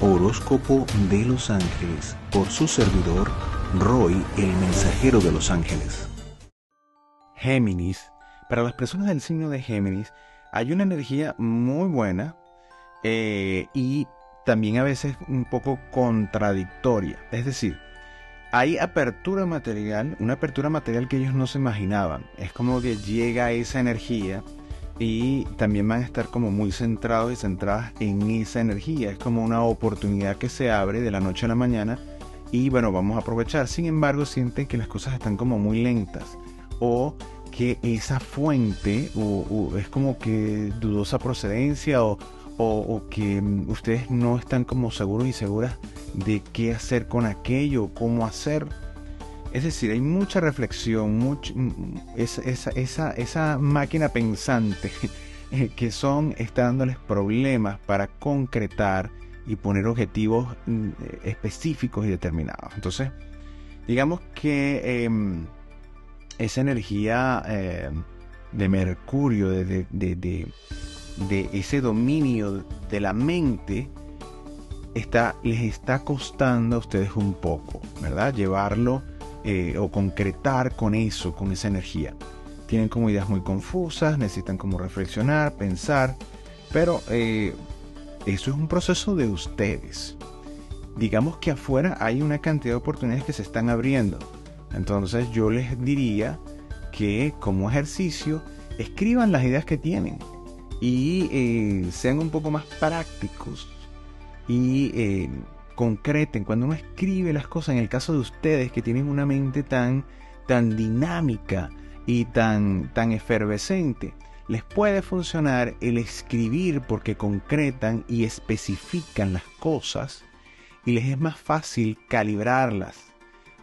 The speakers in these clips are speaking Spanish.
Horóscopo de los Ángeles por su servidor Roy, el mensajero de los ángeles. Géminis. Para las personas del signo de Géminis hay una energía muy buena eh, y también a veces un poco contradictoria. Es decir, hay apertura material, una apertura material que ellos no se imaginaban. Es como que llega esa energía y también van a estar como muy centrados y centradas en esa energía. Es como una oportunidad que se abre de la noche a la mañana y bueno, vamos a aprovechar. Sin embargo, sienten que las cosas están como muy lentas o que esa fuente es como que dudosa procedencia o, que ustedes no están como seguros y seguras de qué hacer con aquello, cómo hacer es decir, hay mucha reflexión, mucha, esa, esa, esa, máquina pensante que son, está dándoles problemas para concretar y poner objetivos mm, específicos y determinados. Entonces, digamos que em, esa energía em, de Mercurio, de, de, ese dominio de la mente, está, les está costando a ustedes un poco, ¿verdad? Llevarlo eh, o concretar con eso, con esa energía. Tienen como ideas muy confusas, necesitan como reflexionar, pensar, pero eh, eso es un proceso de ustedes. Digamos que afuera hay una cantidad de oportunidades que se están abriendo. Entonces yo les diría que como ejercicio escriban las ideas que tienen y eh, sean un poco más prácticos y concreten, cuando uno escribe las cosas, en el caso de ustedes que tienen una mente tan, tan dinámica y tan, tan efervescente, les puede funcionar el escribir porque concretan y especifican las cosas y les es más fácil calibrarlas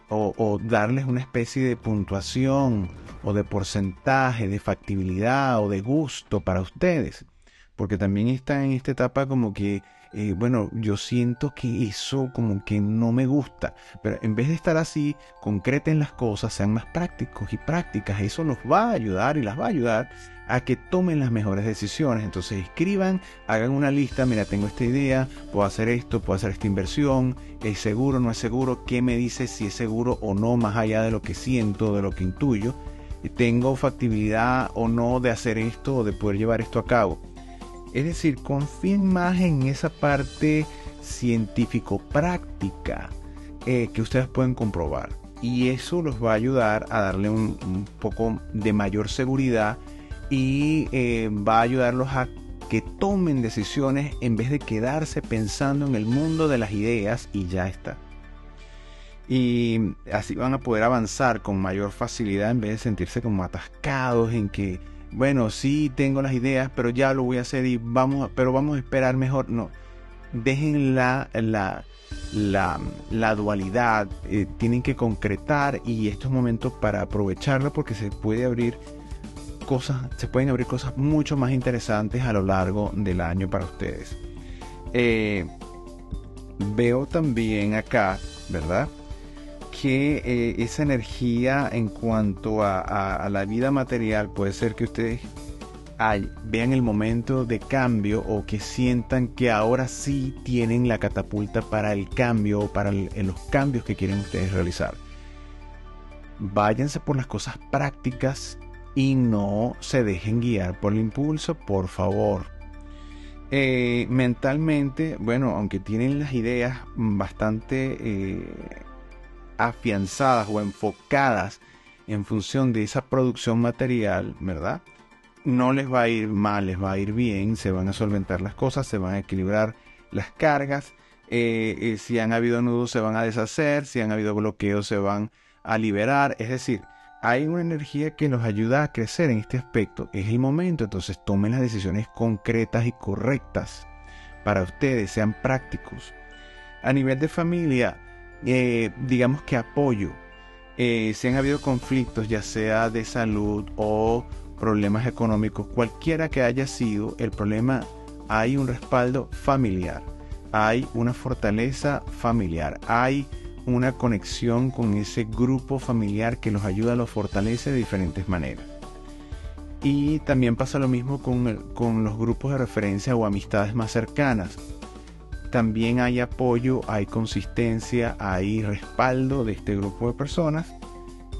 o, o, darles una especie de puntuación o de porcentaje, de factibilidad o de gusto para ustedes. Porque también están en esta etapa como que eh, bueno, yo siento que eso como que no me gusta. Pero en vez de estar así, concreten las cosas, sean más prácticos y prácticas. Eso los va a ayudar y las va a ayudar a que tomen las mejores decisiones. Entonces escriban, hagan una lista, mira, tengo esta idea, puedo hacer esto, puedo hacer esta inversión, es seguro, no es seguro, qué me dice si es seguro o no, más allá de lo que siento, de lo que intuyo. Tengo factibilidad o no de hacer esto o de poder llevar esto a cabo. Es decir, confíen más en esa parte científico-práctica eh, que ustedes pueden comprobar. Y eso los va a ayudar a darle un, poco de mayor seguridad y eh, va a ayudarlos a que tomen decisiones en vez de quedarse pensando en el mundo de las ideas y ya está. Y así van a poder avanzar con mayor facilidad en vez de sentirse como atascados en que bueno, sí tengo las ideas, pero ya lo voy a hacer y vamos, pero vamos a esperar mejor. No, dejen la, la, la, dualidad, eh, tienen que concretar y estos momentos para aprovecharlo porque se puede abrir cosas, se pueden abrir cosas mucho más interesantes a lo largo del año para ustedes. Eh, veo también acá, ¿verdad? Que eh, esa energía en cuanto a, la vida material puede ser que ustedes vean el momento de cambio o que sientan que ahora sí tienen la catapulta para el cambio o para los cambios que quieren ustedes realizar. Váyanse por las cosas prácticas y no se dejen guiar por el impulso, por favor. Eh, mentalmente, bueno, aunque tienen las ideas bastante eh, afianzadas o enfocadas en función de esa producción material, ¿verdad? No les va a ir mal, les va a ir bien, se van a solventar las cosas, se van a equilibrar las cargas, eh, eh, si han habido nudos se van a deshacer, si han habido bloqueos se van a liberar, es decir, hay una energía que nos ayuda a crecer en este aspecto, es el momento, entonces tomen las decisiones concretas y correctas para ustedes, sean prácticos. A nivel de familia, eh, digamos que apoyo. Eh, si han habido conflictos, ya sea de salud o problemas económicos, cualquiera que haya sido el problema, hay un respaldo familiar, hay una fortaleza familiar, hay una conexión con ese grupo familiar que los ayuda, los fortalece de diferentes maneras. Y también pasa lo mismo con, con los grupos de referencia o amistades más cercanas también hay apoyo, hay consistencia, hay respaldo de este grupo de personas,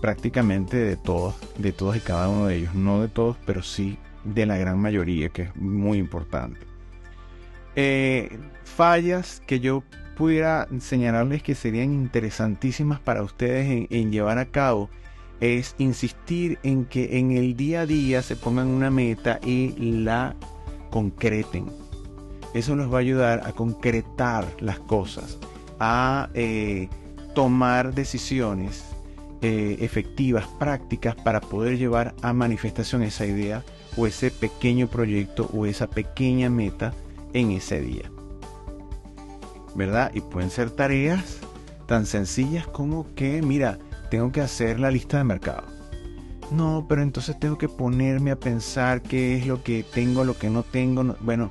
prácticamente de todos, de todos y cada uno de ellos, no de todos, pero sí de la gran mayoría, que es muy importante. Eh, fallas que yo pudiera señalarles que serían interesantísimas para ustedes en, llevar a cabo es insistir en que en el día a día se pongan una meta y la concreten. Eso nos va a ayudar a concretar las cosas, a eh, tomar decisiones eh, efectivas, prácticas para poder llevar a manifestación esa idea o ese pequeño proyecto o esa pequeña meta en ese día. ¿Verdad? Y pueden ser tareas tan sencillas como que, mira, tengo que hacer la lista de mercado. No, pero entonces tengo que ponerme a pensar qué es lo que tengo, lo que no tengo. Bueno,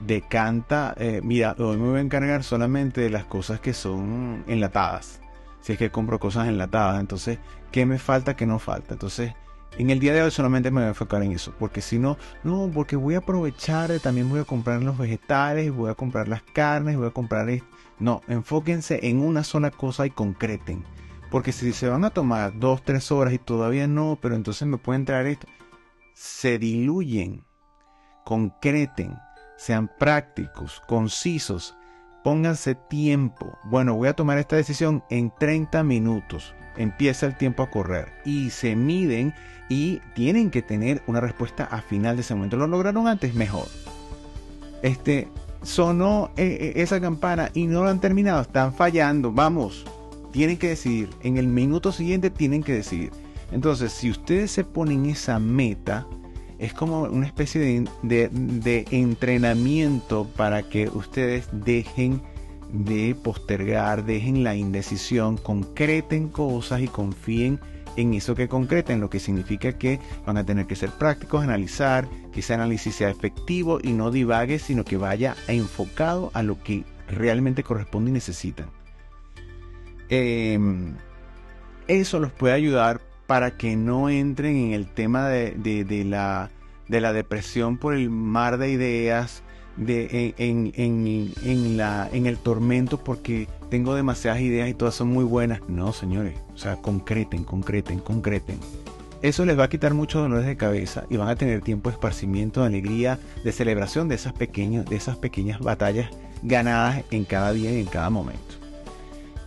decanta, eh, mira, hoy me voy a encargar solamente de las cosas que son enlatadas. Si es que compro cosas enlatadas, entonces, ¿qué me falta, qué no falta? Entonces, en el día de hoy solamente me voy a enfocar en eso, porque si no, no, porque voy a aprovechar, también voy a comprar los vegetales, voy a comprar las carnes, voy a comprar esto. No, enfóquense en una sola cosa y concreten. Porque si se van a tomar dos, tres horas y todavía no, pero entonces me pueden traer esto, se diluyen, concreten, sean prácticos, concisos, pónganse tiempo. Bueno, voy a tomar esta decisión en 30 minutos empieza el tiempo a correr y se miden y tienen que tener una respuesta a final de ese momento. Lo lograron antes, mejor. Este sonó eh, eh, esa campana y no lo han terminado, están fallando. Vamos, tienen que decidir. En el minuto siguiente tienen que decidir. Entonces, si ustedes se ponen esa meta, es como una especie de, de entrenamiento para que ustedes dejen de postergar, dejen la indecisión, concreten cosas y confíen en eso que concreten, lo que significa que van a tener que ser prácticos, analizar, que ese análisis sea efectivo y no divague, sino que vaya enfocado a lo que realmente corresponde y necesitan. Em, eso los puede ayudar para que no entren en el tema de, la, de la depresión por el mar de ideas, de, en, en, en, la, en el tormento porque tengo demasiadas ideas y todas son muy buenas. No, señores, o sea, concreten, concreten, concreten. Eso les va a quitar muchos dolores de cabeza y van a tener tiempo de esparcimiento, de alegría, de celebración de esas, de esas pequeñas batallas ganadas en cada día y en cada momento.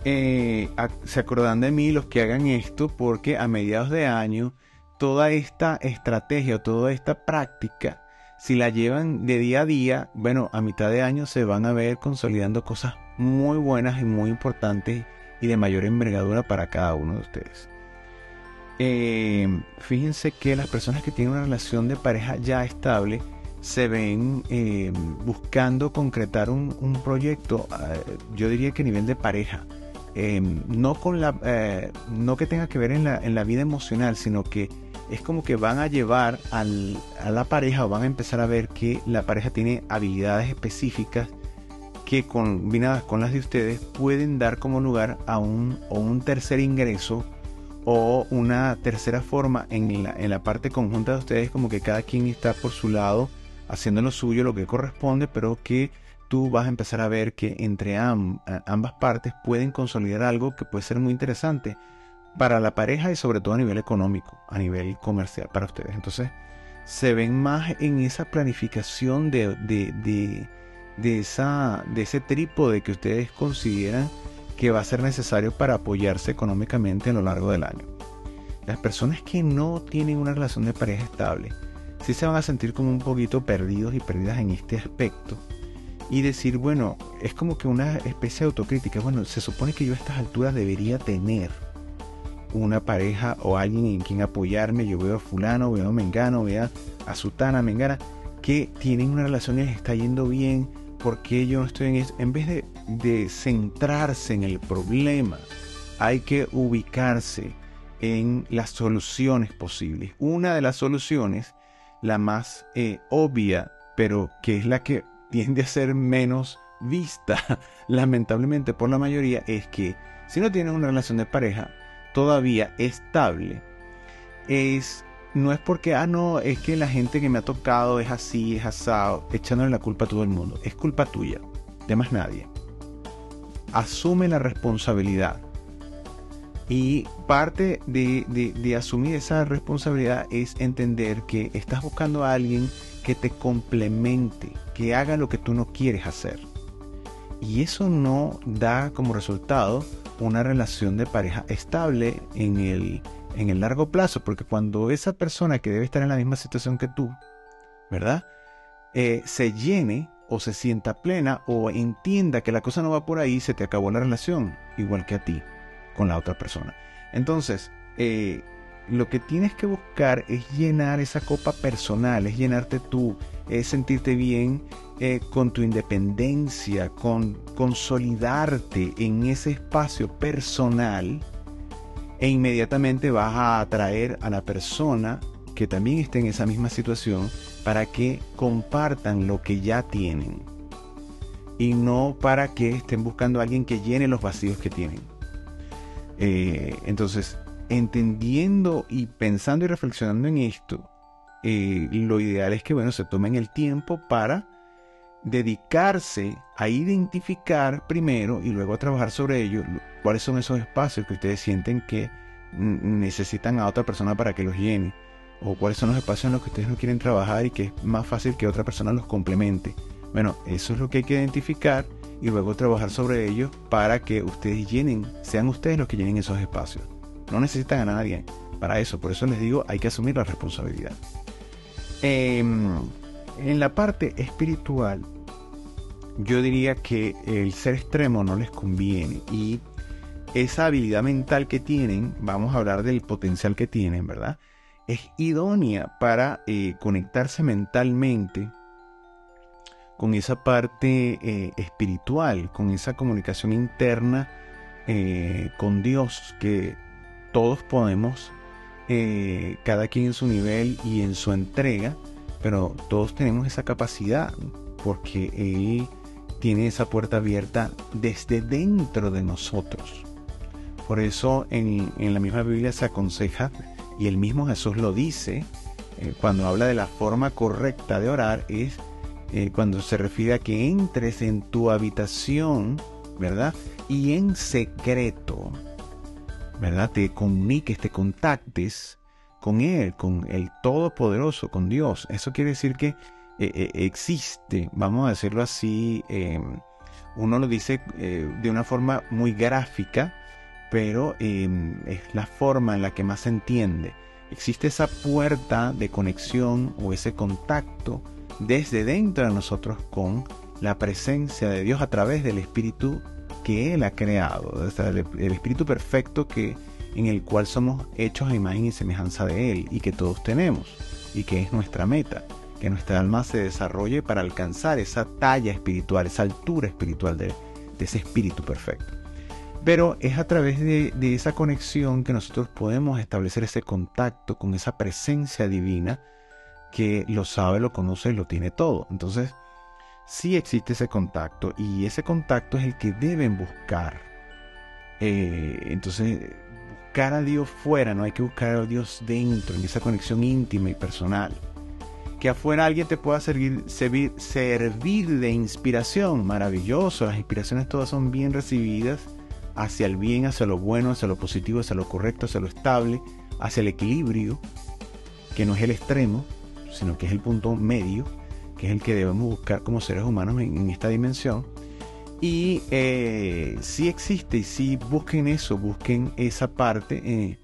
Eh, se acordan de mí los que hagan esto porque a mediados de año toda esta estrategia, toda esta práctica si la llevan de día a día, bueno, a mitad de año se van a ver consolidando cosas muy buenas y muy importantes y de mayor envergadura para cada uno de ustedes. Eh, fíjense que las personas que tienen una relación de pareja ya estable se ven eh, buscando concretar un, proyecto, yo diría que a nivel de pareja. No, con la, no que tenga que ver en la, en la vida emocional, sino que es como que van a llevar a la pareja o van a empezar a ver que la pareja tiene habilidades específicas que combinadas con las de ustedes pueden dar como lugar a un, o un tercer ingreso o una tercera forma en la, en la parte conjunta de ustedes como que cada quien está por su lado haciendo lo suyo, lo que corresponde, pero que tú vas a empezar a ver que entre ambas partes pueden consolidar algo que puede ser muy interesante para la pareja y sobre todo a nivel económico, a nivel comercial para ustedes. Entonces, se ven más en esa planificación de, de, esa, de ese trípode que ustedes consideran que va a ser necesario para apoyarse económicamente a lo largo del año. Las personas que no tienen una relación de pareja estable, sí se van a sentir como un poquito perdidos y perdidas en este aspecto. Y decir, bueno, es como que una especie de autocrítica. Bueno, se supone que yo a estas alturas debería tener una pareja o alguien en quien apoyarme. Yo veo a fulano, veo a Mengano, veo a Sutana, Mengana, que tienen una relación y les está yendo bien. porque yo no estoy en eso? En vez de, centrarse en el problema, hay que ubicarse en las soluciones posibles. Una de las soluciones, la más eh, obvia, pero que es la que tiende a ser menos vista, lamentablemente por la mayoría, es que si no tienen una relación de pareja, todavía estable es no es porque, ah, no, es que la gente que me ha tocado es así, es asado, echándole la culpa a todo el mundo. Es culpa tuya. de más nadie. Asume la responsabilidad. Y parte de, de, asumir esa responsabilidad es entender que estás buscando a alguien que te complemente, que haga lo que tú no quieres hacer. Y eso no da como resultado una relación de pareja estable en el, en el largo plazo, porque cuando esa persona que debe estar en la misma situación que tú, ¿verdad? Eh, se llene o se sienta plena o entienda que la cosa no va por ahí, se te acabó la relación, igual que a ti, con la otra persona. Entonces, eh, lo que tienes que buscar es llenar esa copa personal, es llenarte tú, es sentirte bien eh, con tu independencia, con consolidarte en ese espacio personal e inmediatamente vas a atraer a la persona que también esté en esa misma situación para que compartan lo que ya tienen y no para que estén buscando a alguien que llene los vacíos que tienen. Eh, entonces, entendiendo y pensando y reflexionando en esto, eh, lo ideal es que bueno, se tomen el tiempo para dedicarse a identificar primero y luego a trabajar sobre ello cuáles son esos espacios que ustedes sienten que necesitan a otra persona para que los llene o cuáles son los espacios en los que ustedes no quieren trabajar y que es más fácil que otra persona los complemente. Bueno, eso es lo que hay que identificar y luego trabajar sobre ello para que ustedes llenen, sean ustedes los que llenen esos espacios. No necesitan a nadie para eso, por eso les digo, hay que asumir la responsabilidad. Em, en la parte espiritual, yo diría que el ser extremo no les conviene y esa habilidad mental que tienen, vamos a hablar del potencial que tienen, ¿verdad? Es idónea para eh, conectarse mentalmente con esa parte eh, espiritual, con esa comunicación interna eh, con Dios que todos podemos, cada quien en su nivel y en su entrega, pero todos tenemos esa capacidad porque Él tiene esa puerta abierta desde dentro de nosotros. Por eso en, la misma Biblia se aconseja, y el mismo Jesús lo dice, eh, cuando habla de la forma correcta de orar, es eh, cuando se refiere a que entres en tu habitación, ¿verdad? Y en secreto, ¿verdad? Te comuniques, te contactes con Él, con el Todopoderoso, con Dios. Eso quiere decir que eh, existe, vamos a decirlo así, em, uno lo dice de una forma muy gráfica, pero em, es la forma en la que más se entiende. Existe esa puerta de conexión o ese contacto desde dentro de nosotros con la presencia de Dios a través del Espíritu que Él ha creado, el, Espíritu perfecto que, en el cual somos hechos a imagen y semejanza de Él y que todos tenemos y que es nuestra meta, que nuestra alma se desarrolle para alcanzar esa talla espiritual, esa altura espiritual de ese Espíritu perfecto. Pero es a través de, esa conexión que nosotros podemos establecer ese contacto con esa presencia divina que lo sabe, lo conoce y lo tiene todo. Entonces, sí existe ese contacto y ese contacto es el que deben buscar. Eh, entonces, buscar a Dios fuera, no hay que buscar a Dios dentro, en esa conexión íntima y personal. Que afuera alguien te pueda servir, servir, servir de inspiración, maravilloso, las inspiraciones todas son bien recibidas hacia el bien, hacia lo bueno, hacia lo positivo, hacia lo correcto, hacia lo estable, hacia el equilibrio, que no es el extremo, sino que es el punto medio, que es el que debemos buscar como seres humanos en, esta dimensión. Y eh, si existe y si busquen eso, busquen esa parte eh,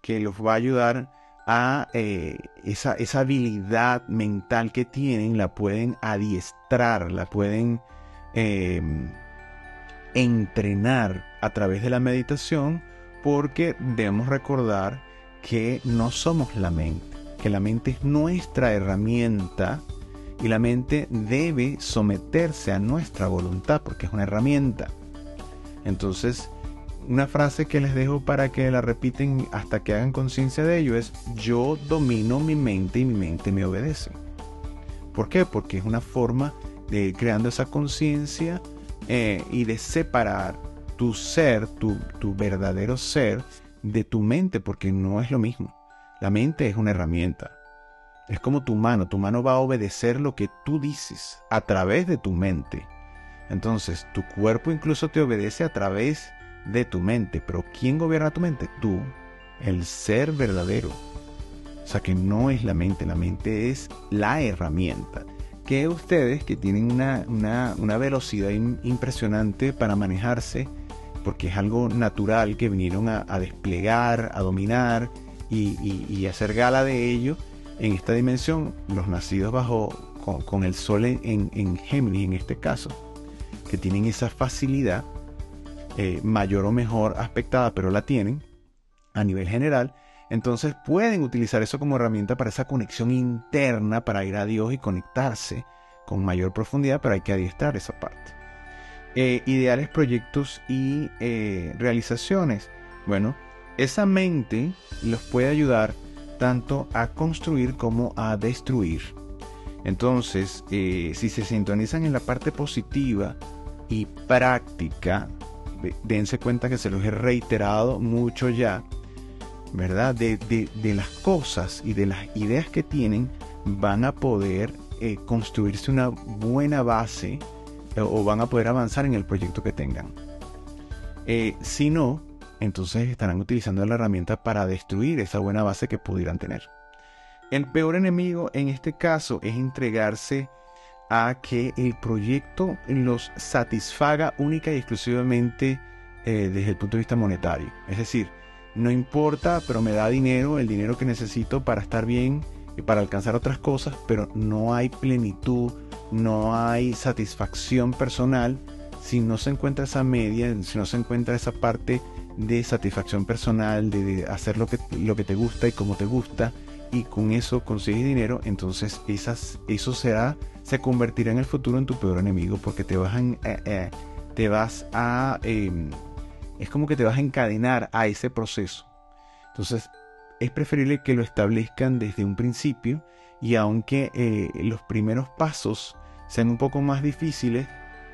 que los va a ayudar a eh, esa, esa habilidad mental que tienen, la pueden adiestrar, la pueden entrenar a través de la meditación porque debemos recordar que no somos la mente, que la mente es nuestra herramienta y la mente debe someterse a nuestra voluntad porque es una herramienta. Entonces, una frase que les dejo para que la repiten hasta que hagan conciencia de ello es yo domino mi mente y mi mente me obedece. ¿Por qué? Porque es una forma de ir creando esa conciencia eh, y de separar tu ser, tu, tu verdadero ser, de tu mente, porque no es lo mismo. La mente es una herramienta. Es como tu mano, tu mano va a obedecer lo que tú dices a través de tu mente. Entonces, tu cuerpo incluso te obedece a través de tu mente. Pero ¿quién gobierna tu mente? Tú, el ser verdadero. O sea que no es la mente, la mente es la herramienta. Que ustedes que tienen una, velocidad impresionante para manejarse, porque es algo natural que vinieron a, desplegar, a dominar y, hacer gala de ello en esta dimensión, los nacidos bajo con, el sol en, en Géminis en este caso, que tienen esa facilidad eh, mayor o mejor aspectada, pero la tienen a nivel general, entonces pueden utilizar eso como herramienta para esa conexión interna, para ir a Dios y conectarse con mayor profundidad, pero hay que adiestrar esa parte. Eh, ideales, proyectos y eh, realizaciones. Bueno, esa mente los puede ayudar tanto a construir como a destruir. Entonces, si se sintonizan en la parte positiva y práctica dense cuenta que se los he reiterado mucho ya, ¿verdad? De, las cosas y de las ideas que tienen, van a poder eh, construirse una buena base eh, o van a poder avanzar en el proyecto que tengan. Eh, si no, entonces estarán utilizando la herramienta para destruir esa buena base que pudieran tener. El peor enemigo en este caso es entregarse a que el proyecto los satisfaga única y exclusivamente eh, desde el punto de vista monetario. Es decir, no importa, pero me da dinero, el dinero que necesito para estar bien y para alcanzar otras cosas, pero no hay plenitud, no hay satisfacción personal si no se encuentra esa media, si no se encuentra esa parte de satisfacción personal, de, hacer lo que, lo que te gusta y como te gusta, y con eso consigues dinero, entonces esas, eso será se convertirá en el futuro en tu peor enemigo porque te vas a, eh, eh, te vas a em, es como que te vas a encadenar a ese proceso. Entonces es preferible que lo establezcan desde un principio y aunque eh, los primeros pasos sean un poco más difíciles,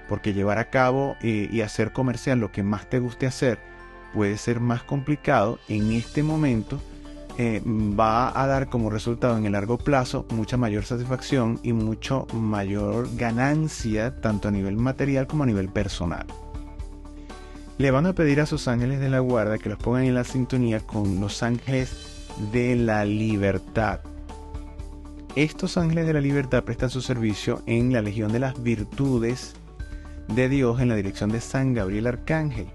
porque llevar a cabo y hacer comercial lo que más te guste hacer puede ser más complicado en este momento eh, va a dar como resultado en el largo plazo mucha mayor satisfacción y mucho mayor ganancia tanto a nivel material como a nivel personal. Le van a pedir a sus ángeles de la guarda que los pongan en la sintonía con los ángeles de la libertad. Estos ángeles de la libertad prestan su servicio en la Legión de las Virtudes de Dios en la dirección de San Gabriel Arcángel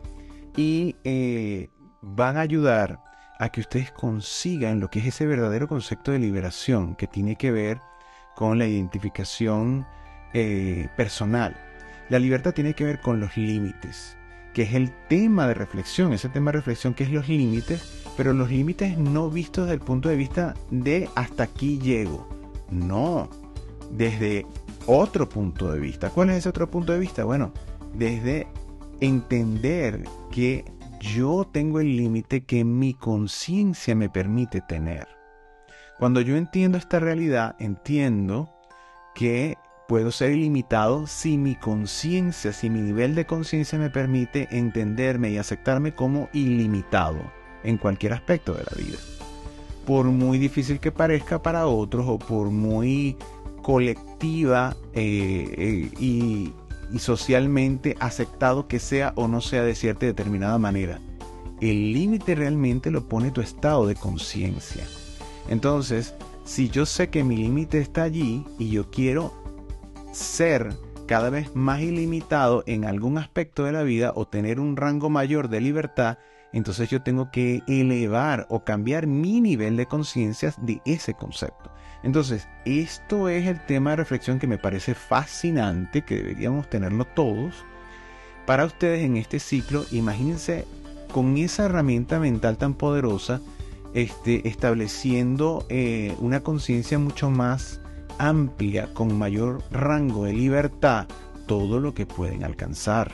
y eh, van a ayudar a que ustedes consigan lo que es ese verdadero concepto de liberación que tiene que ver con la identificación eh, personal. La libertad tiene que ver con los límites, que es el tema de reflexión, ese tema de reflexión que es los límites, pero los límites no vistos desde el punto de vista de hasta aquí llego, no, desde otro punto de vista. ¿Cuál es ese otro punto de vista? Bueno, desde entender que yo tengo el límite que mi conciencia me permite tener. Cuando yo entiendo esta realidad, entiendo que puedo ser ilimitado si mi conciencia, si mi nivel de conciencia me permite entenderme y aceptarme como ilimitado en cualquier aspecto de la vida. Por muy difícil que parezca para otros o por muy colectiva eh, eh, y y socialmente aceptado que sea o no sea de cierta y determinada manera. El límite realmente lo pone tu estado de conciencia. Entonces, si yo sé que mi límite está allí y yo quiero ser cada vez más ilimitado en algún aspecto de la vida o tener un rango mayor de libertad, entonces yo tengo que elevar o cambiar mi nivel de conciencia de ese concepto. Entonces, esto es el tema de reflexión que me parece fascinante, que deberíamos tenerlo todos. Para ustedes en este ciclo, imagínense con esa herramienta mental tan poderosa, este, estableciendo eh, una conciencia mucho más amplia, con mayor rango de libertad, todo lo que pueden alcanzar.